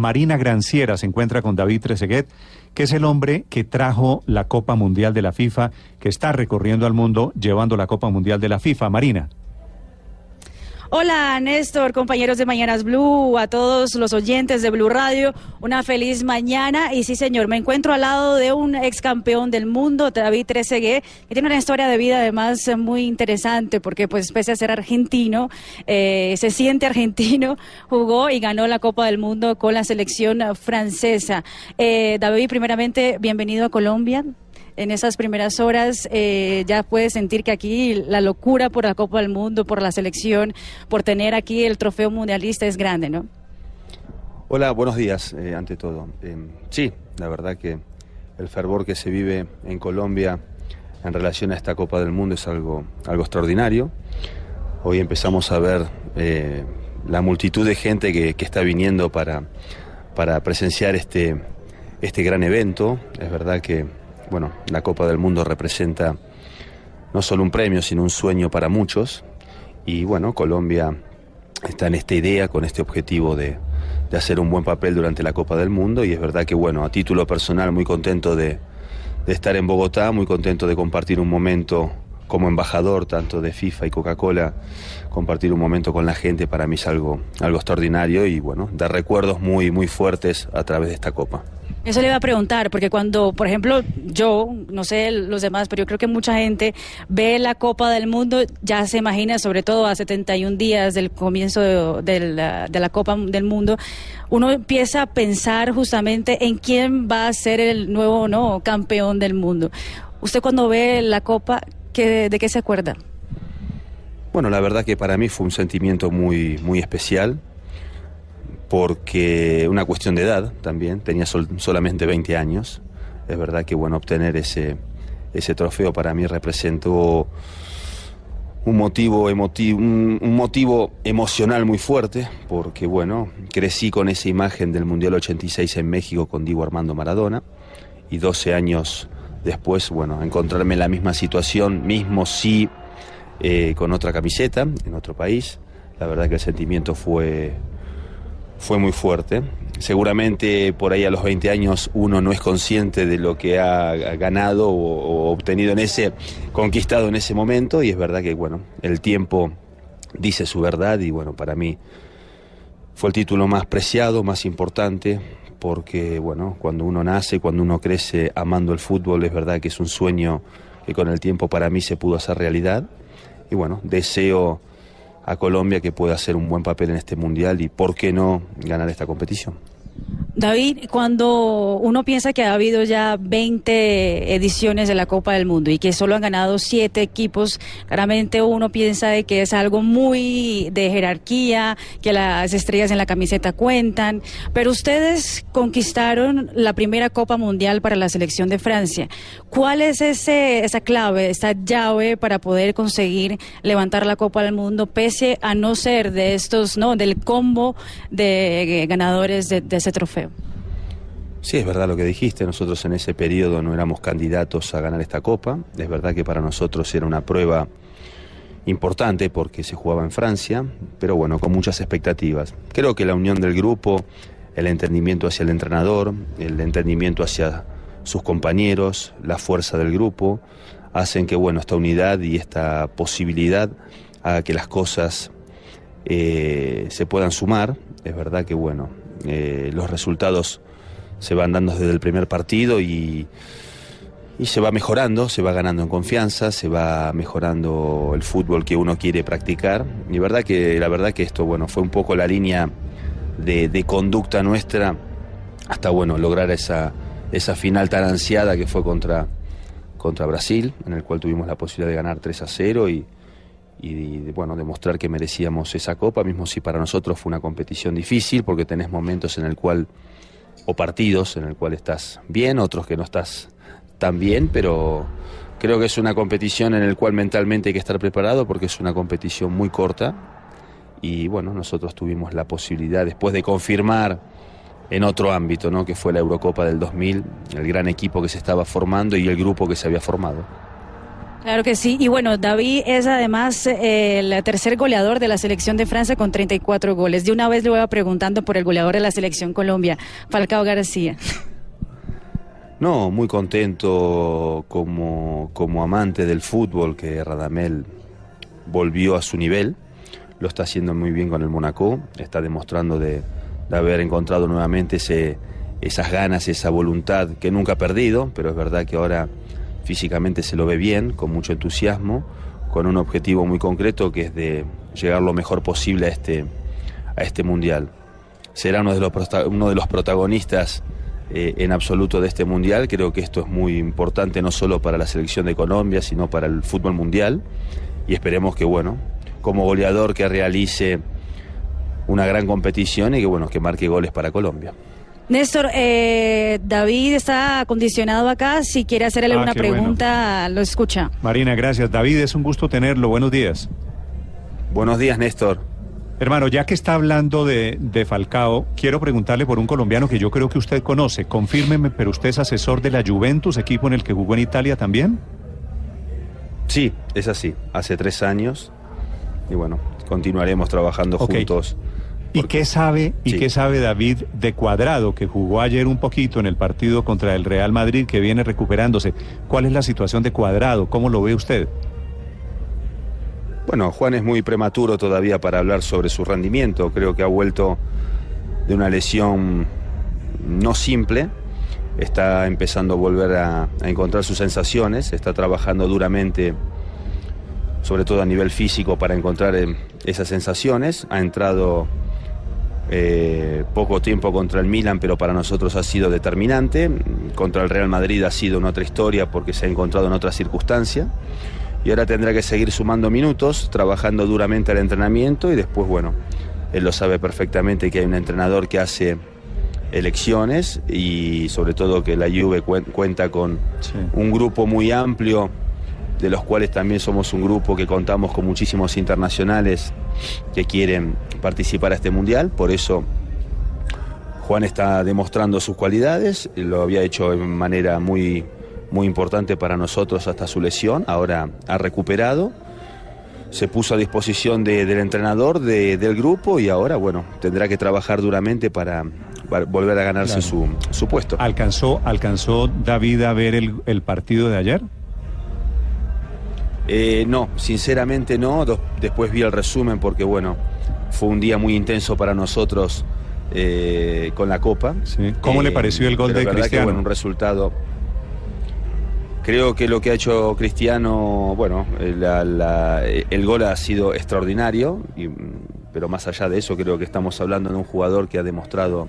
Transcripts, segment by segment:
Marina Granciera se encuentra con David Trezeguet, que es el hombre que trajo la Copa Mundial de la FIFA, que está recorriendo al mundo llevando la Copa Mundial de la FIFA. Marina. Hola Néstor, compañeros de Mañanas Blue, a todos los oyentes de Blue Radio, una feliz mañana. Y sí, señor, me encuentro al lado de un ex campeón del mundo, David Trezeguet, que tiene una historia de vida además muy interesante, porque pues pese a ser argentino, eh, se siente argentino, jugó y ganó la Copa del Mundo con la selección francesa. Eh, David, primeramente, bienvenido a Colombia en esas primeras horas eh, ya puedes sentir que aquí la locura por la Copa del Mundo, por la selección, por tener aquí el trofeo mundialista es grande, ¿no? Hola, buenos días, eh, ante todo. Eh, sí, la verdad que el fervor que se vive en Colombia en relación a esta Copa del Mundo es algo, algo extraordinario. Hoy empezamos a ver la multitud de gente que, que está viniendo para, para presenciar este, este gran evento. Es verdad que bueno, la Copa del Mundo representa no solo un premio, sino un sueño para muchos. Y bueno, Colombia está en esta idea, con este objetivo de, hacer un buen papel durante la Copa del Mundo. Y es verdad que, bueno, a título personal, muy contento de, de estar en Bogotá, muy contento de compartir un momento como embajador tanto de FIFA y Coca-Cola, compartir un momento con la gente para mí es algo, algo extraordinario y bueno, dar recuerdos muy, muy fuertes a través de esta copa. Eso le iba a preguntar, porque cuando, por ejemplo, yo, no sé los demás, pero yo creo que mucha gente ve la Copa del Mundo, ya se imagina, sobre todo a 71 días del comienzo de, la, Copa del Mundo, uno empieza a pensar justamente en quién va a ser el nuevo no campeón del mundo. Usted cuando ve la Copa, ¿qué, ¿de qué se acuerda? Bueno, la verdad que para mí fue un sentimiento muy, muy especial porque una cuestión de edad también, tenía solamente 20 años. Es verdad que bueno, obtener ese, ese trofeo para mí representó un motivo, emotivo, un, motivo emocional muy fuerte, porque bueno, crecí con esa imagen del Mundial 86 en México con Diego Armando Maradona, y 12 años después, bueno, encontrarme en la misma situación, mismo sí, eh, con otra camiseta, en otro país, la verdad que el sentimiento fue, fue muy fuerte. Seguramente por ahí a los 20 años uno no es consciente de lo que ha ganado o, obtenido en ese, conquistado en ese momento y es verdad que bueno, el tiempo dice su verdad y bueno, para mí fue el título más preciado, más importante, porque bueno, cuando uno nace, cuando uno crece amando el fútbol, es verdad que es un sueño que con el tiempo para mí se pudo hacer realidad y bueno, deseo a Colombia que pueda hacer un buen papel en este mundial y por qué no ganar esta competición. David, cuando uno piensa que ha habido ya 20 ediciones de la Copa del Mundo y que solo han ganado 7 equipos, claramente uno piensa de que es algo muy de jerarquía, que las estrellas en la camiseta cuentan, pero ustedes conquistaron la primera Copa Mundial para la selección de Francia. ¿Cuál es ese, esa clave, esa llave para poder conseguir levantar la Copa del Mundo pese a no ser de estos, no, del combo de ganadores de, de ese trofeo? Sí, es verdad lo que dijiste, nosotros en ese periodo no éramos candidatos a ganar esta copa, es verdad que para nosotros era una prueba importante porque se jugaba en Francia, pero bueno, con muchas expectativas. Creo que la unión del grupo, el entendimiento hacia el entrenador, el entendimiento hacia sus compañeros, la fuerza del grupo, hacen que bueno, esta unidad y esta posibilidad haga que las cosas eh, se puedan sumar. Es verdad que bueno, eh, los resultados se van dando desde el primer partido y, y se va mejorando, se va ganando en confianza, se va mejorando el fútbol que uno quiere practicar. Y verdad que, la verdad que esto bueno, fue un poco la línea de, conducta nuestra hasta bueno, lograr esa, esa final tan ansiada que fue contra, contra Brasil, en el cual tuvimos la posibilidad de ganar 3 a 0 y, y bueno, demostrar que merecíamos esa copa, mismo si para nosotros fue una competición difícil, porque tenés momentos en el cual o partidos en el cual estás bien, otros que no estás tan bien, pero creo que es una competición en el cual mentalmente hay que estar preparado porque es una competición muy corta y bueno, nosotros tuvimos la posibilidad después de confirmar en otro ámbito, ¿no? que fue la Eurocopa del 2000, el gran equipo que se estaba formando y el grupo que se había formado. Claro que sí. Y bueno, David es además eh, el tercer goleador de la selección de Francia con 34 goles. De una vez le voy a preguntando por el goleador de la selección Colombia, Falcao García. No, muy contento como, como amante del fútbol que Radamel volvió a su nivel. Lo está haciendo muy bien con el Monaco. Está demostrando de, de haber encontrado nuevamente esas ganas, esa voluntad que nunca ha perdido, pero es verdad que ahora físicamente se lo ve bien, con mucho entusiasmo, con un objetivo muy concreto que es de llegar lo mejor posible a este, a este mundial. Será uno de los, uno de los protagonistas eh, en absoluto de este mundial. Creo que esto es muy importante no solo para la selección de Colombia, sino para el fútbol mundial. Y esperemos que, bueno, como goleador que realice una gran competición y que, bueno, que marque goles para Colombia. Néstor, eh, David está acondicionado acá. Si quiere hacerle Ah, una qué bueno. pregunta, lo escucha. Marina, gracias. David, es un gusto tenerlo. Buenos días. Buenos días, Néstor. Hermano, ya que está hablando de, de Falcao, quiero preguntarle por un colombiano que yo creo que usted conoce. Confírmeme, pero usted es asesor de la Juventus, equipo en el que jugó en Italia también. Sí, es así. Hace tres años. Y bueno, continuaremos trabajando juntos. ¿Y qué sabe y qué sabe David de Cuadrado, que jugó ayer un poquito en el partido contra el Real Madrid, que viene recuperándose? ¿Cuál es la situación de Cuadrado? ¿Cómo lo ve usted? Bueno, Juan es muy prematuro todavía para hablar sobre su rendimiento. Creo que ha vuelto de una lesión no simple. Está empezando a volver a, a encontrar sus sensaciones. Está trabajando duramente, sobre todo a nivel físico, para encontrar eh, esas sensaciones. Ha entrado eh, poco tiempo contra el Milan, pero para nosotros ha sido determinante. Contra el Real Madrid ha sido una otra historia porque se ha encontrado en otra circunstancia y ahora tendrá que seguir sumando minutos, trabajando duramente al entrenamiento y después, bueno, él lo sabe perfectamente que hay un entrenador que hace elecciones y sobre todo que la Juve cuen- cuenta con Sí. un grupo muy amplio, de los cuales también somos un grupo que contamos con muchísimos internacionales que quieren participar a este mundial, por eso Juan está demostrando sus cualidades, lo había hecho de manera muy, muy importante para nosotros hasta su lesión, ahora ha recuperado, se puso a disposición de- del entrenador de- del grupo y ahora, bueno, tendrá que trabajar duramente para, para volver a ganarse Claro. su, su puesto. ¿Alcanzó, alcanzó David a ver el, el partido de ayer? Eh, no, sinceramente no. Después vi el resumen porque, bueno, fue un día muy intenso para nosotros eh, con la Copa. Sí. ¿Cómo le pareció el gol de verdad que, Cristiano? bueno, un resultado. Creo que lo que ha hecho Cristiano, bueno, eh, la- la- eh, el gol ha sido extraordinario, y, mm, pero más allá de eso creo que estamos hablando de un jugador que ha demostrado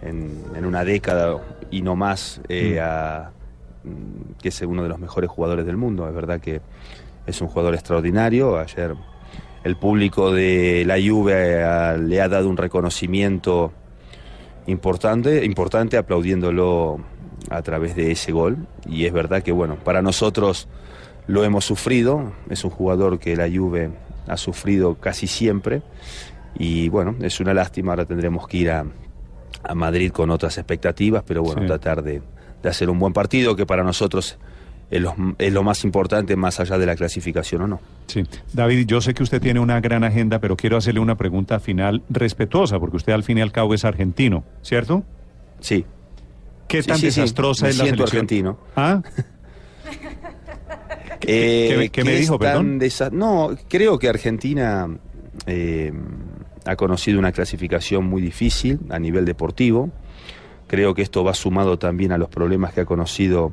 en, en una década y no más eh, Mm. a- que es uno de los mejores jugadores del mundo. Es verdad que es un jugador extraordinario. Ayer el público de la Juve eh, le ha dado un reconocimiento importante, importante aplaudiéndolo a través de ese gol. Y es verdad que, bueno, para nosotros lo hemos sufrido. Es un jugador que la Juve ha sufrido casi siempre. Y bueno, es una lástima. Ahora tendremos que ir a, a Madrid con otras expectativas, pero bueno, Sí. tratar de, de hacer un buen partido que para nosotros es lo, es lo más importante, más allá de la clasificación o no. Sí. David, yo sé que usted tiene una gran agenda, pero quiero hacerle una pregunta final respetuosa, porque usted al fin y al cabo es argentino, ¿cierto? Sí, ¿Qué tan sí, sí. desastrosa es la siento selección? argentino. ¿Ah? Eh, qué me- qué me que es dijo, perdón? No, creo que Argentina eh, ha conocido una clasificación muy difícil a nivel deportivo. Creo que esto va sumado también a los problemas que ha conocido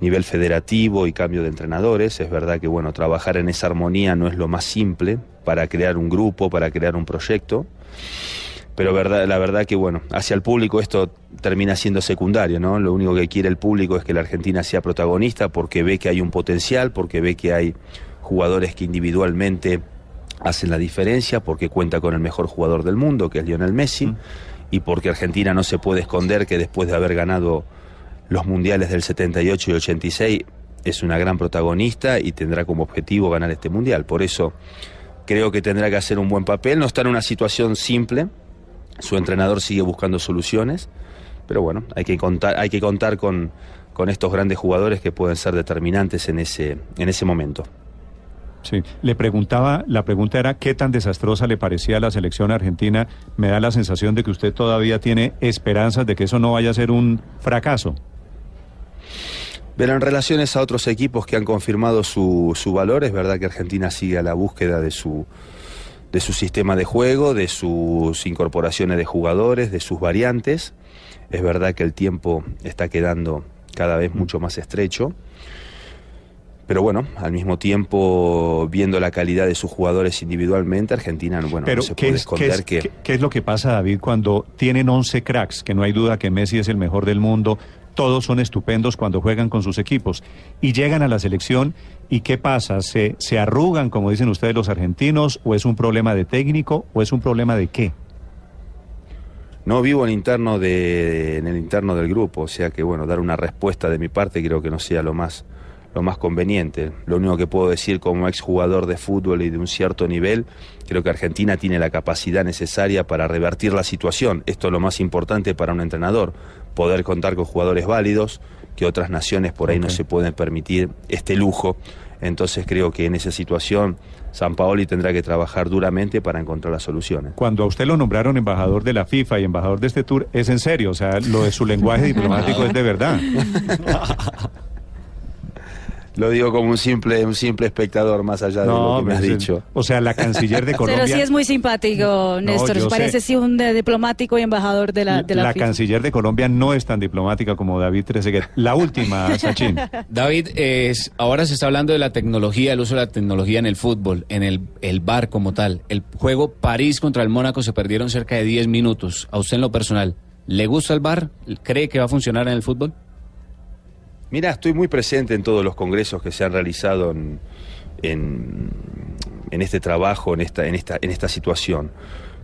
nivel federativo y cambio de entrenadores. Es verdad que bueno, trabajar en esa armonía no es lo más simple para crear un grupo, para crear un proyecto. Pero la verdad que bueno, hacia el público esto termina siendo secundario, ¿no? Lo único que quiere el público es que la Argentina sea protagonista porque ve que hay un potencial, porque ve que hay jugadores que individualmente hacen la diferencia, porque cuenta con el mejor jugador del mundo, que es Lionel Messi, Mm. Y porque Argentina no se puede esconder que después de haber ganado los mundiales del 78 y 86 es una gran protagonista y tendrá como objetivo ganar este mundial. Por eso creo que tendrá que hacer un buen papel, no está en una situación simple, su entrenador sigue buscando soluciones, pero bueno, hay que contar, hay que contar con, con estos grandes jugadores que pueden ser determinantes en ese, en ese momento. Sí, le preguntaba, la pregunta era qué tan desastrosa le parecía la selección argentina. Me da la sensación de que usted todavía tiene esperanzas de que eso no vaya a ser un fracaso. Pero en relaciones a otros equipos que han confirmado su, su valor, es verdad que Argentina sigue a la búsqueda de su, de su sistema de juego, de sus incorporaciones de jugadores, de sus variantes. Es verdad que el tiempo está quedando cada vez mucho más estrecho. Pero bueno, al mismo tiempo, viendo la calidad de sus jugadores individualmente, Argentina bueno, Pero no se ¿qué puede es, esconder qué es- que... qué- qué es lo que pasa, David, cuando tienen 11 cracks? Que no hay duda que Messi es el mejor del mundo, todos son estupendos cuando juegan con sus equipos y llegan a la selección y ¿qué pasa? ¿Se, se arrugan, como dicen ustedes los argentinos, o es un problema de técnico o es un problema de qué? No vivo en, interno de, en el interno del grupo, o sea que bueno, dar una respuesta de mi parte creo que no sea lo más, lo más conveniente. Lo único que puedo decir como exjugador de fútbol y de un cierto nivel, creo que Argentina tiene la capacidad necesaria para revertir la situación. Esto es lo más importante para un entrenador, poder contar con jugadores válidos, que otras naciones por ahí no se pueden permitir este lujo. Entonces creo que en esa situación San Paoli tendrá que trabajar duramente para encontrar las soluciones. Cuando a usted lo nombraron embajador de la FIFA y embajador de este tour, es en serio, o sea, lo de su lenguaje diplomático es de verdad. Lo digo como un simple, un simple espectador, más allá de lo que me has dicho. O sea, la canciller de Colombia. Pero sí es muy simpático, Néstor. parece sé. sí un diplomático y embajador de la, de la, la canciller de Colombia no es tan diplomática como David Trezeguet. La última, Sachin. David, es, ahora se está hablando de la tecnología, el uso de la tecnología en el fútbol, en el, el bar como tal. El juego París contra el Mónaco se perdieron cerca de 10 minutos. A usted en lo personal, ¿le gusta el bar? ¿Cree que va a funcionar en el fútbol? Mira, estoy muy presente en todos los congresos que se han realizado en, este trabajo, en esta, situación.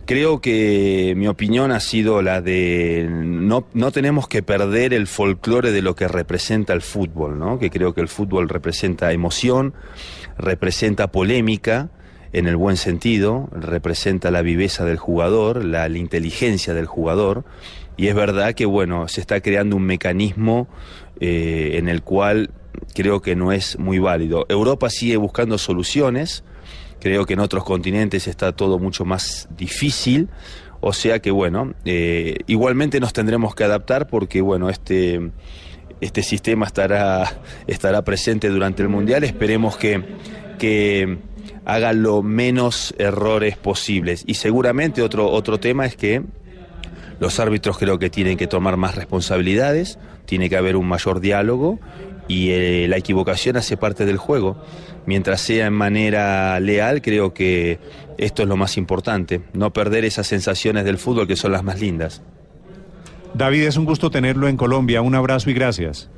Creo que mi opinión ha sido la de no, no tenemos que perder el folclore de lo que representa el fútbol, ¿no? Que creo que el fútbol representa emoción, representa polémica en el buen sentido, representa la viveza del jugador, la inteligencia del jugador, y es verdad que bueno, se está creando un mecanismo eh, en el cual creo que no es muy válido. Europa sigue buscando soluciones, creo que en otros continentes está todo mucho más difícil, o sea que bueno, eh, igualmente nos tendremos que adaptar porque bueno, este, este sistema estará, estará presente durante el Mundial, esperemos que, que haga lo menos errores posibles. Y seguramente otro, otro tema es que los árbitros creo que tienen que tomar más responsabilidades, tiene que haber un mayor diálogo y eh, la equivocación hace parte del juego. Mientras sea en manera leal, creo que esto es lo más importante, no perder esas sensaciones del fútbol que son las más lindas. David, es un gusto tenerlo en Colombia. Un abrazo y gracias.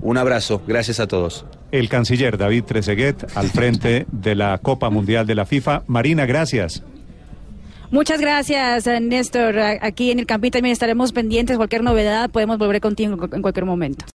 Un abrazo, gracias a todos. El canciller David Trezeguet al frente de la Copa Mundial de la FIFA. Marina, gracias. Muchas gracias, eh, Néstor. Aquí en el Campín también estaremos pendientes. Cualquier novedad podemos volver contigo en cualquier momento.